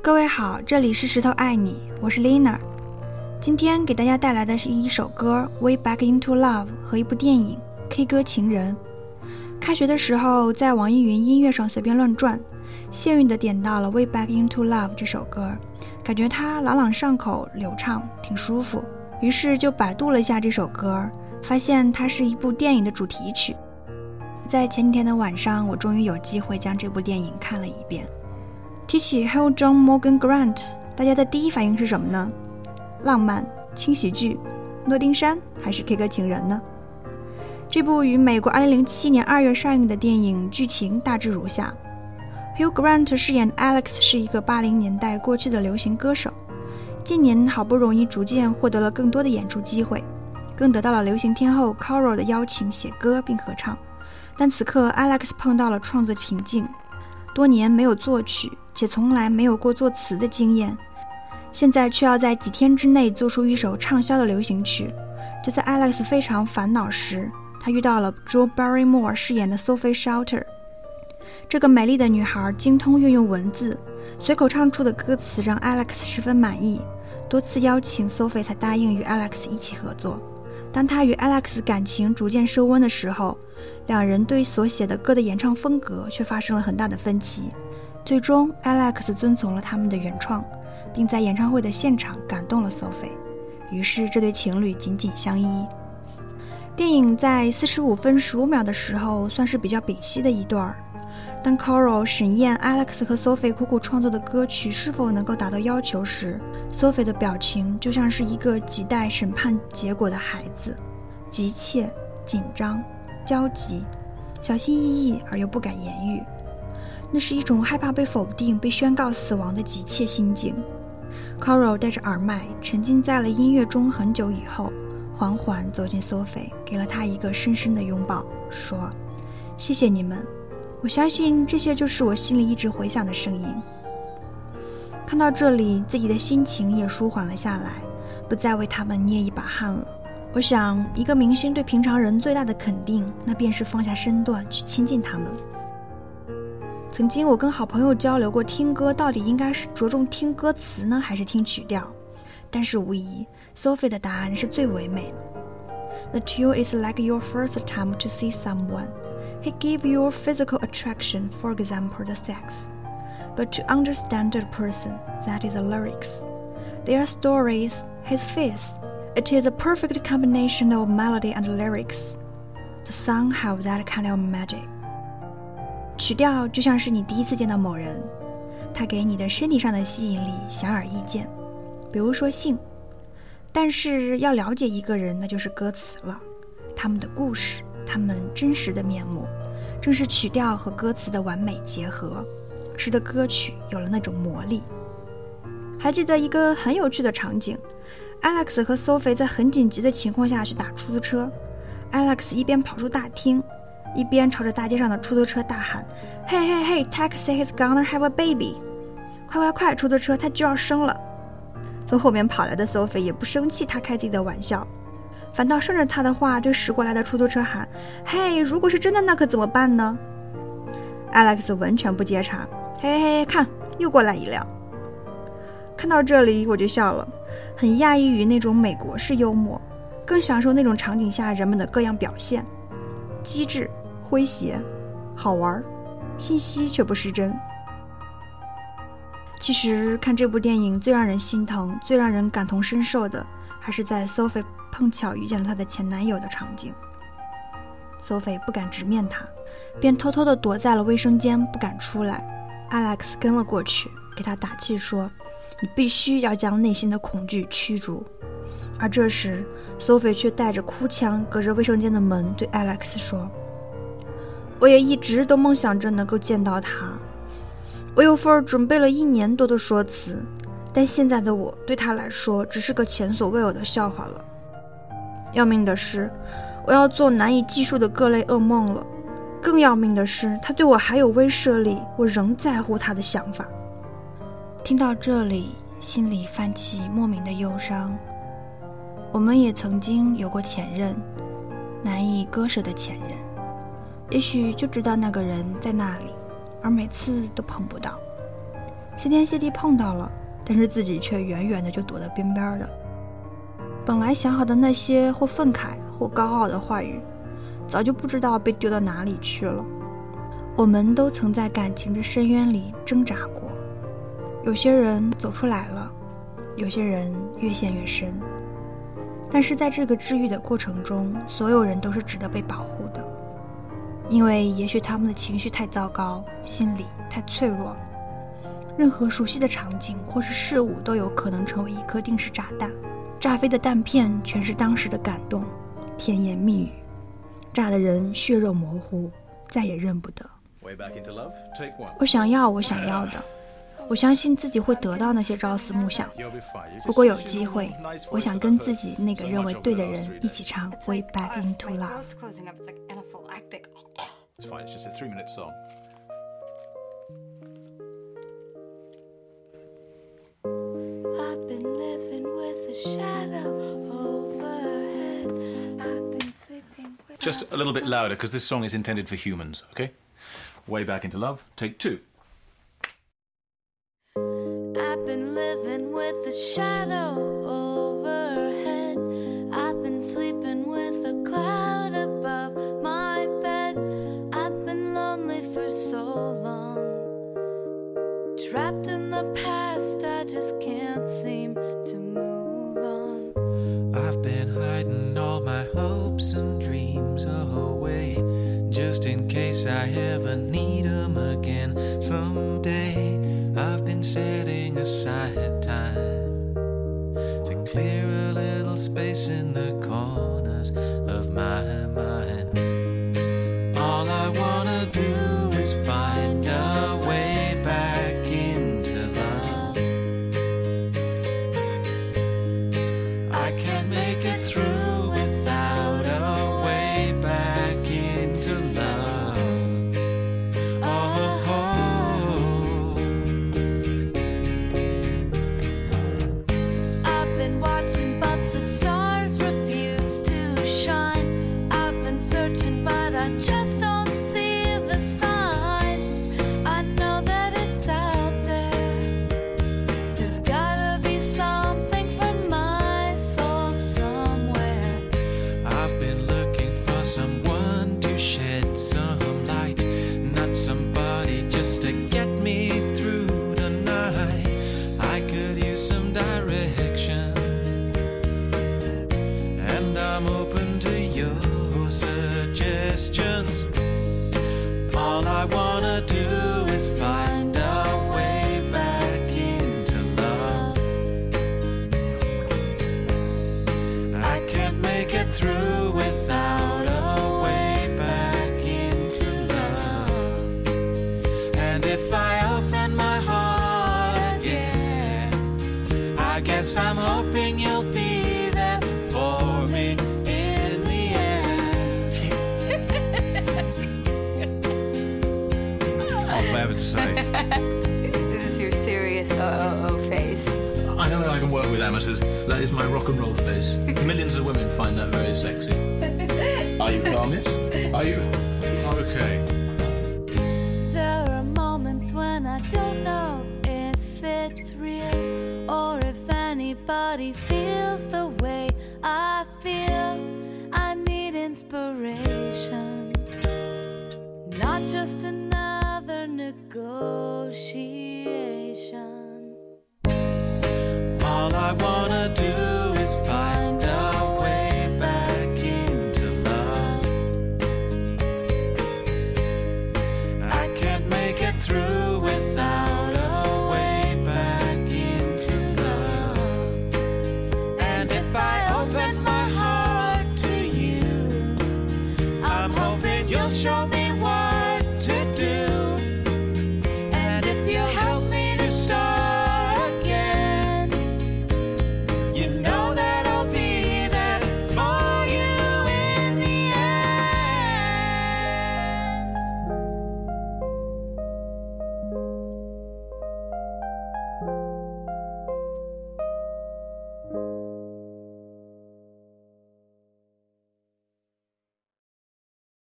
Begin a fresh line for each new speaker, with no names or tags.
各位好，这里是石头爱你，我是 Lina。今天给大家带来的是一首歌《Way Back Into Love》和一部电影《K 歌情人》。开学的时候在网易云音乐上随便乱转，幸运的点到了《Way Back Into Love》这首歌，感觉它朗朗上口、流畅，挺舒服。于是就百度了一下这首歌，发现它是一部电影的主题曲。在前几天的晚上，我终于有机会将这部电影看了一遍。提起 Hill John Morgan Grant，大家的第一反应是什么呢？浪漫、轻喜剧、诺丁山还是 K 歌情人呢？这部于美国2007年2月上映的电影剧情大致如下：Hugh Grant 饰演 Alex 是一个80年代过去的流行歌手，近年好不容易逐渐获得了更多的演出机会，更得到了流行天后 Carol 的邀请写歌并合唱。但此刻 Alex 碰到了创作瓶颈，多年没有作曲。且从来没有过作词的经验，现在却要在几天之内做出一首畅销的流行曲。就在 Alex 非常烦恼时，他遇到了 Joe Barrymore 饰演的 Sophie Shelter。这个美丽的女孩精通运用文字，随口唱出的歌词让 Alex 十分满意，多次邀请 Sophie 才答应与 Alex 一起合作。当他与 Alex 感情逐渐升温的时候，两人对所写的歌的演唱风格却发生了很大的分歧。最终，Alex 遵从了他们的原创，并在演唱会的现场感动了 Sophie，于是这对情侣紧紧相依。电影在四十五分十五秒的时候算是比较屏息的一段儿。当 Coral 审验 Alex 和 Sophie 苦苦创作的歌曲是否能够达到要求时，Sophie 的表情就像是一个亟待审判结果的孩子，急切、紧张、焦急，小心翼翼而又不敢言语。那是一种害怕被否定、被宣告死亡的急切心境。Coral 戴着耳麦，沉浸在了音乐中很久以后，缓缓走进 Sophie，给了她一个深深的拥抱，说：“谢谢你们，我相信这些就是我心里一直回响的声音。”看到这里，自己的心情也舒缓了下来，不再为他们捏一把汗了。我想，一个明星对平常人最大的肯定，那便是放下身段去亲近他们。曾经我跟好朋友交流过，听歌到底应该是着重听歌词呢，还是听曲调？但是无疑，Sophie 的答案是最唯美的。The tune is like your first time to see someone. He give you physical attraction, for example, the sex. But to understand the person, that is the lyrics. Their stories, his face. It is a perfect combination of melody and lyrics. The song have that kind of magic. 曲调就像是你第一次见到某人，他给你的身体上的吸引力显而易见，比如说性。但是要了解一个人，那就是歌词了，他们的故事，他们真实的面目，正是曲调和歌词的完美结合，使得歌曲有了那种魔力。还记得一个很有趣的场景，Alex 和 Sophie 在很紧急的情况下去打出租车，Alex 一边跑出大厅。一边朝着大街上的出租车大喊：“嘿嘿嘿，taxi is gonna have a baby！快快快，出租车，它就要生了！”从后面跑来的 Sophie 也不生气他开自己的玩笑，反倒顺着他的话对驶过来的出租车喊：“嘿，如果是真的，那可怎么办呢？”Alex 完全不接茬：“嘿嘿嘿，看，又过来一辆。”看到这里我就笑了，很讶异于那种美国式幽默，更享受那种场景下人们的各样表现，机智。诙谐，好玩，信息却不失真。其实看这部电影最让人心疼、最让人感同身受的，还是在 Sophie 碰巧遇见了她的前男友的场景。Sophie 不敢直面他，便偷偷地躲在了卫生间，不敢出来。Alex 跟了过去，给他打气说：“你必须要将内心的恐惧驱逐。”而这时，Sophie 却带着哭腔，隔着卫生间的门对 Alex 说。我也一直都梦想着能够见到他，我有份准备了一年多的说辞，但现在的我对他来说只是个前所未有的笑话了。要命的是，我要做难以计数的各类噩梦了。更要命的是，他对我还有威慑力，我仍在乎他的想法。听到这里，心里泛起莫名的忧伤。我们也曾经有过前任，难以割舍的前任。也许就知道那个人在那里，而每次都碰不到。谢天谢地碰到了，但是自己却远远的就躲得边边的。本来想好的那些或愤慨或高傲的话语，早就不知道被丢到哪里去了。我们都曾在感情的深渊里挣扎过，有些人走出来了，有些人越陷越深。但是在这个治愈的过程中，所有人都是值得被保护的，因为也许他们的情绪太糟糕，心理太脆弱，任何熟悉的场景或是事物都有可能成为一颗定时炸弹。炸飞的弹片全是当时的感动，甜言蜜语，炸的人血肉模糊，再也认不得。我想要我想要的，我相信自己会得到那些朝思暮想。如果有机会，我想跟自己那个认为对的人一起唱《Way Back Into
Love》。Just a little bit louder because this song is intended for humans, okay? Way back into love. Take two.
I've been living with a shadow overhead. I've been sleeping with a cloud above my bed. I've been lonely for so long. Trapped in the past, I just can't seem to move on.
I've been hiding all my hopes and dreams away just in case I ever need them again someday. I've setting aside time to clear a little space in the corners of my mind. Through without a way back into love. And if I open my heart again, I guess I'm hoping you'll be there for me in the end.
I'll to say. amateurs. That is my rock and roll face. Millions of women find that very sexy. Are you calm, yes? Are you? Okay.
There are moments when I don't know if it's real or if anybody feels the way I feel. I need inspiration, not just another negotiation.
I want.